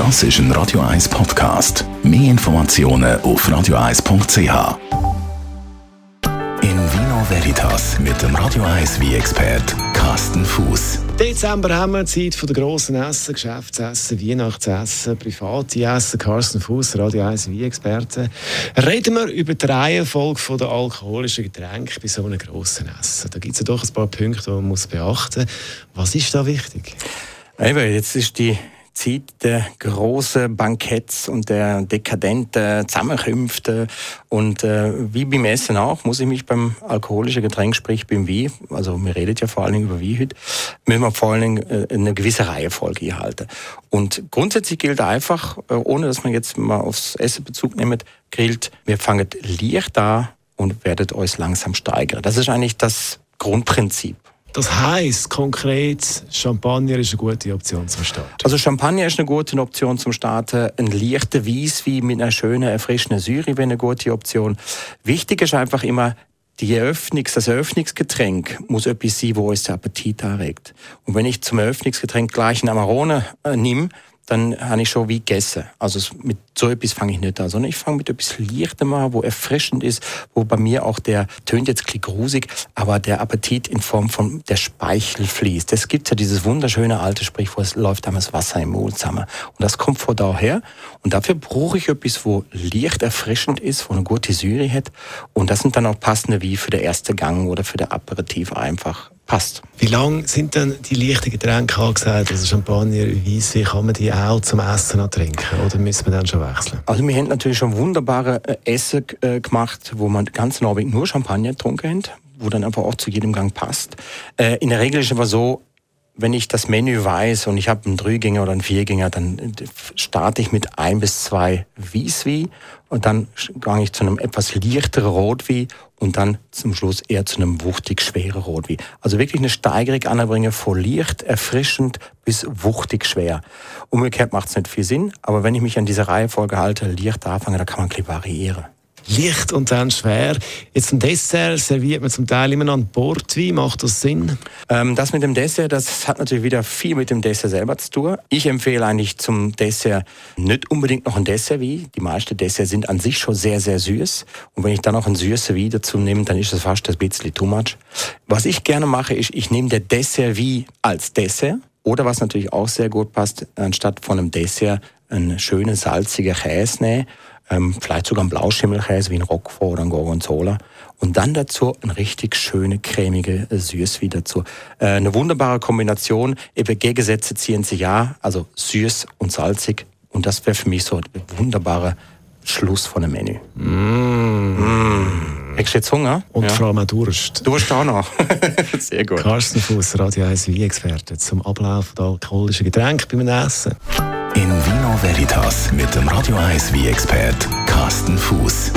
Das ist ein Radio 1 Podcast. Mehr Informationen auf radio1.ch. In Vino Veritas mit dem Radio 1 wie expert Carsten Fuß. Dezember haben wir Zeit für die grossen Essen, Geschäftsessen, Weihnachtsessen, private Essen. Carsten Fuß, Radio 1 wie Experte. Reden wir über die Reihenfolge der alkoholischen Getränke bei so einem grossen Essen. Da gibt es ja doch ein paar Punkte, die man muss beachten muss. Was ist da wichtig? Eben, jetzt ist die Zeit der großen Banketts und der dekadenten Zusammenkünfte. Und äh, wie beim Essen auch, muss ich mich beim alkoholischen Getränk, sprich beim Wein, also wir reden ja vor allen Dingen über Wein heute, müssen wir vor allen Dingen äh, eine gewisse Reihenfolge halten. Und grundsätzlich gilt einfach, äh, ohne dass man jetzt mal aufs Essen Bezug nimmt, gilt, wir fangen leicht an und werdet euch langsam steigern. Das ist eigentlich das Grundprinzip. Das heißt konkret, Champagner ist eine gute Option zum Starten. Also Champagner ist eine gute Option zum Starten. Ein leichter Weißwein mit einer schönen, erfrischenden Säure wäre eine gute Option. Wichtig ist einfach immer, die Eröffnungs-, das Eröffnungsgetränk muss etwas sein, wo uns der Appetit anregt. Und wenn ich zum Eröffnungsgetränk gleich einen Amarone äh, nehme, dann habe ich schon wie gegessen. Also mit so etwas fange ich nicht an, sondern ich fange mit etwas Leichtem an, wo erfrischend ist, wo bei mir auch der, tönt jetzt ein grusig, aber der Appetit in Form von der Speichel fließt. Es gibt ja dieses wunderschöne alte Sprichwort, es läuft damals Wasser im Mund zusammen. Und das kommt von daher. Und dafür brauche ich etwas, wo leicht erfrischend ist, wo eine gute Syre hat. Und das sind dann auch passende wie für den ersten Gang oder für den Aperitif einfach passt. Wie lange sind denn die leichten Getränke angesagt, also Champagner, Weisswein, kann man die auch zum Essen trinken oder müssen wir dann schon wechseln? Also wir haben natürlich schon wunderbare äh, Essen äh, gemacht, wo man ganz Abend nur Champagner getrunken hat, wo dann einfach auch zu jedem Gang passt. Äh, in der Regel ist es aber so, wenn ich das Menü weiß und ich habe einen Dreigänger oder einen Viergänger, dann starte ich mit ein bis zwei Wieswi und dann gehe ich zu einem etwas leichteren Rotwein und dann zum Schluss eher zu einem wuchtig schweren Rotwein. Also wirklich eine Steigerung anbringen von leicht, erfrischend bis wuchtig schwer. Umgekehrt macht es nicht viel Sinn, aber wenn ich mich an diese Reihenfolge halte, leicht anfange, da kann man ein variieren leicht und dann schwer. Jetzt ein Dessert serviert man zum Teil immer noch einen Portwein. Macht das Sinn? Ähm, das mit dem Dessert, das hat natürlich wieder viel mit dem Dessert selber zu tun. Ich empfehle eigentlich zum Dessert nicht unbedingt noch ein Dessertwein. Die meisten Desserts sind an sich schon sehr, sehr süß. Und wenn ich dann noch ein süßes Wein dazu nehme, dann ist das fast ein bisschen too much. Was ich gerne mache, ist, ich nehme der Dessertwein als Dessert. Oder was natürlich auch sehr gut passt, anstatt von einem Dessert einen schönen salzigen Käse nehmen ähm, vielleicht sogar ein Blauschimmelkäse wie ein Roquefort oder ein Gorgonzola. Und dann dazu ein richtig schöne, cremige Süß wieder dazu. Äh, eine wunderbare Kombination. Eben Gegensätze ziehen sich ja, also süß und salzig. Und das wäre für mich so ein wunderbarer Schluss von einem Menü. Mm. Mm. Hast du jetzt Hunger? Und ja. vor allem auch Durst. Durst auch noch. Sehr gut. Carsten Fuß, Radio 1 Wie-Experte zum Ablauf der alkoholischen Getränke beim Essen. In Vino Veritas mit dem Radio 1 wie expert Carsten Fuß.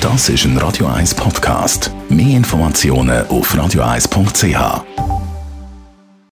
Das ist ein Radio 1 Podcast. Mehr Informationen auf radio1.ch.